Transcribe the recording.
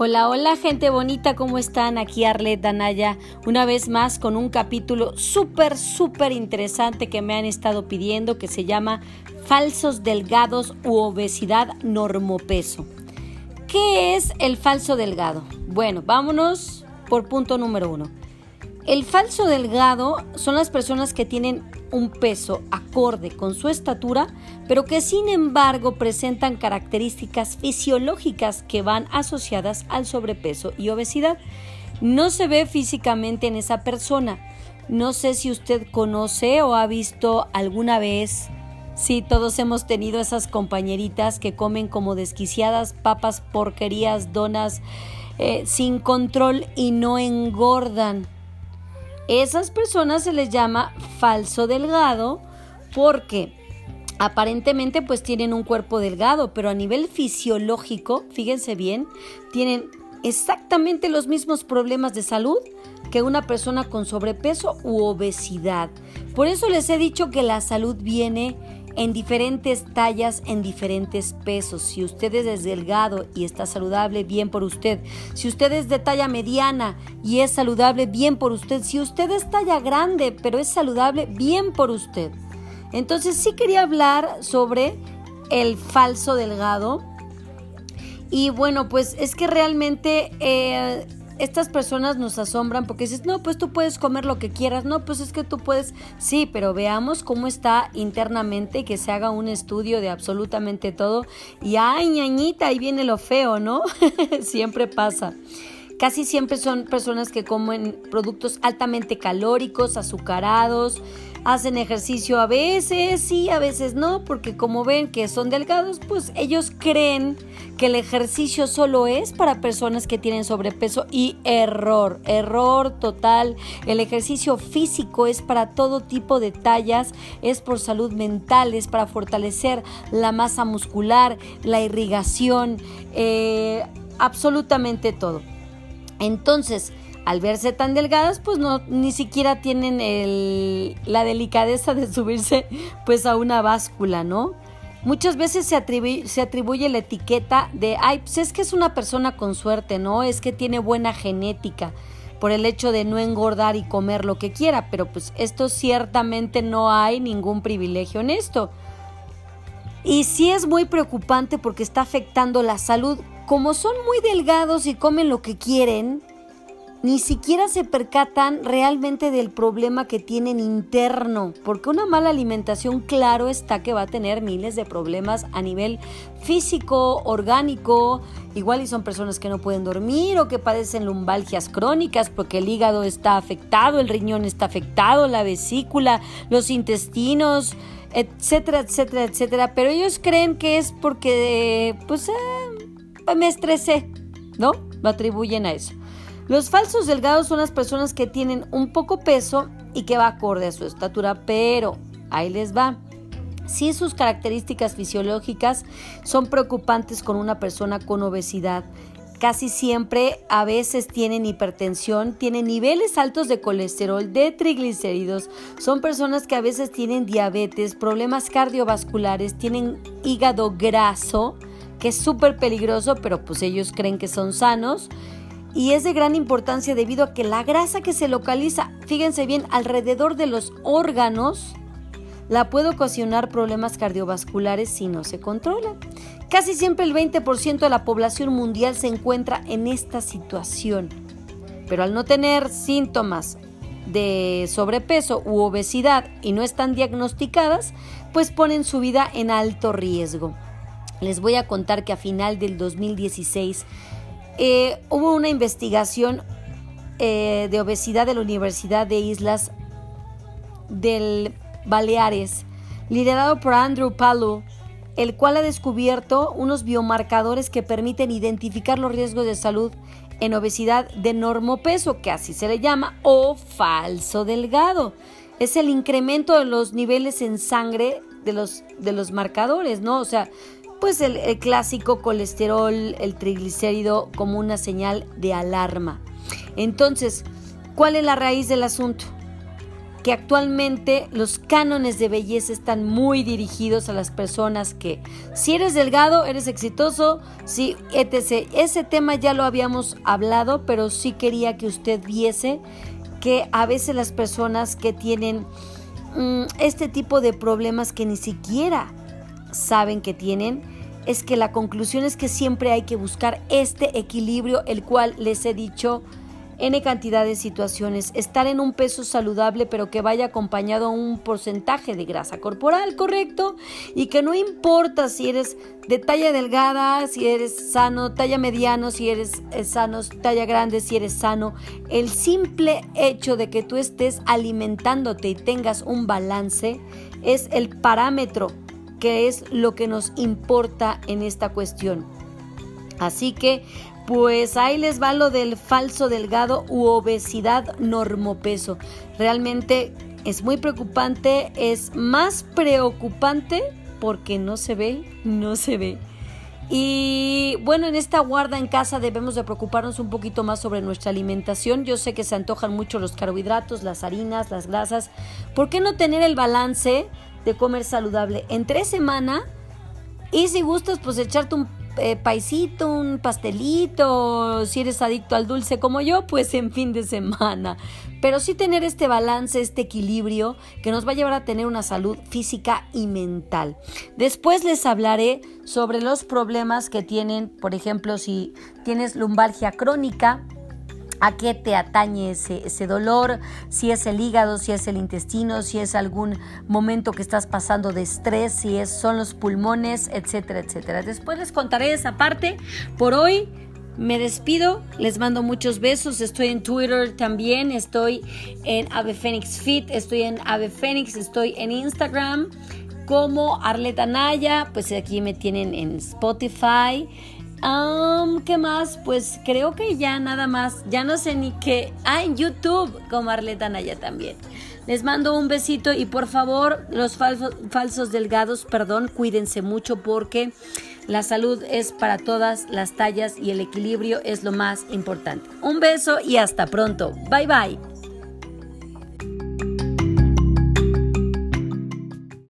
Hola, hola gente bonita, ¿cómo están? Aquí Arlet Danaya, una vez más con un capítulo súper, súper interesante que me han estado pidiendo que se llama Falsos delgados u obesidad normopeso. ¿Qué es el falso delgado? Bueno, vámonos por punto número uno. El falso delgado son las personas que tienen un peso acorde con su estatura, pero que sin embargo presentan características fisiológicas que van asociadas al sobrepeso y obesidad. No se ve físicamente en esa persona. No sé si usted conoce o ha visto alguna vez Sí, todos hemos tenido esas compañeritas que comen como desquiciadas papas, porquerías, donas, eh, sin control y no engordan. Esas personas se les llama falso delgado porque aparentemente pues tienen un cuerpo delgado, pero a nivel fisiológico, fíjense bien, tienen exactamente los mismos problemas de salud que una persona con sobrepeso u obesidad. Por eso les he dicho que la salud viene en diferentes tallas, en diferentes pesos. Si usted es delgado y está saludable, bien por usted. Si usted es de talla mediana y es saludable, bien por usted. Si usted es talla grande, pero es saludable, bien por usted. Entonces sí quería hablar sobre el falso delgado. Y bueno, pues es que realmente eh, estas personas nos asombran porque dices, no, pues tú puedes comer lo que quieras, no, pues es que tú puedes, sí, pero veamos cómo está internamente, que se haga un estudio de absolutamente todo y ay, ñañita, ahí viene lo feo, ¿no? Siempre pasa. Casi siempre son personas que comen productos altamente calóricos, azucarados, hacen ejercicio a veces sí, a veces no, porque como ven que son delgados, pues ellos creen que el ejercicio solo es para personas que tienen sobrepeso y error, error total. El ejercicio físico es para todo tipo de tallas, es por salud mental, es para fortalecer la masa muscular, la irrigación, eh, absolutamente todo. Entonces, al verse tan delgadas, pues no, ni siquiera tienen la delicadeza de subirse pues a una báscula, ¿no? Muchas veces se se atribuye la etiqueta de, ay, pues es que es una persona con suerte, ¿no? Es que tiene buena genética por el hecho de no engordar y comer lo que quiera, pero pues esto ciertamente no hay ningún privilegio en esto. Y sí es muy preocupante porque está afectando la salud. Como son muy delgados y comen lo que quieren, ni siquiera se percatan realmente del problema que tienen interno, porque una mala alimentación claro está que va a tener miles de problemas a nivel físico, orgánico, igual y son personas que no pueden dormir o que padecen lumbalgias crónicas porque el hígado está afectado, el riñón está afectado, la vesícula, los intestinos, etcétera, etcétera, etcétera, pero ellos creen que es porque pues eh, me estresé, ¿no? Lo atribuyen a eso. Los falsos delgados son las personas que tienen un poco peso y que va acorde a su estatura, pero ahí les va. Si sus características fisiológicas son preocupantes con una persona con obesidad, casi siempre a veces tienen hipertensión, tienen niveles altos de colesterol, de triglicéridos, son personas que a veces tienen diabetes, problemas cardiovasculares, tienen hígado graso, que es súper peligroso, pero pues ellos creen que son sanos y es de gran importancia debido a que la grasa que se localiza, fíjense bien, alrededor de los órganos, la puede ocasionar problemas cardiovasculares si no se controla. Casi siempre el 20% de la población mundial se encuentra en esta situación, pero al no tener síntomas de sobrepeso u obesidad y no están diagnosticadas, pues ponen su vida en alto riesgo. Les voy a contar que a final del 2016 eh, hubo una investigación eh, de obesidad de la Universidad de Islas del Baleares, liderado por Andrew Palu, el cual ha descubierto unos biomarcadores que permiten identificar los riesgos de salud en obesidad de normopeso, que así se le llama, o falso delgado. Es el incremento de los niveles en sangre de los, de los marcadores, ¿no? O sea, pues el, clásico colesterol, el triglicérido como una señal de alarma. Entonces, ¿cuál es la raíz del asunto? que actualmente los cánones de belleza están muy dirigidos a las personas que si eres delgado, eres exitoso, si etc. Ese tema ya lo habíamos hablado, pero sí quería que usted viese que a veces las personas que tienen mm, este tipo de problemas que ni siquiera saben que tienen, es que la conclusión es que siempre hay que buscar este equilibrio, el cual les he dicho N cantidad de situaciones. Estar en un peso saludable pero que vaya acompañado a un porcentaje de grasa corporal, correcto. Y que no importa si eres de talla delgada, si eres sano, talla mediano, si eres eh, sano, talla grande, si eres sano. El simple hecho de que tú estés alimentándote y tengas un balance es el parámetro que es lo que nos importa en esta cuestión. Así que pues ahí les va lo del falso delgado u obesidad normopeso. Realmente es muy preocupante, es más preocupante porque no se ve, no se ve. Y bueno, en esta guarda en casa debemos de preocuparnos un poquito más sobre nuestra alimentación. Yo sé que se antojan mucho los carbohidratos, las harinas, las grasas. ¿Por qué no tener el balance de comer saludable? Entre semana y si gustas, pues echarte un eh, paisito, un pastelito, si eres adicto al dulce como yo, pues en fin de semana. Pero sí tener este balance, este equilibrio que nos va a llevar a tener una salud física y mental. Después les hablaré sobre los problemas que tienen, por ejemplo, si tienes lumbalgia crónica, a qué te atañe ese, dolor, si es el hígado, si es el intestino, si es algún momento que estás pasando de estrés, si es, son los pulmones, etcétera, etcétera. Después les contaré esa parte. Por hoy me despido, les mando muchos besos, estoy en Twitter también, estoy en Ave Fénix Fit, estoy en Ave Fénix, estoy en Instagram como Arleta Naya, pues aquí me tienen en Spotify. ¿Qué más? Pues creo que ya nada más. Ya no sé ni qué. Ah, en YouTube con Arleta Naya también. Les mando un besito y por favor, los falsos, falsos delgados, perdón, cuídense mucho porque la salud es para todas las tallas y el equilibrio es lo más importante. Un beso y hasta pronto. Bye bye.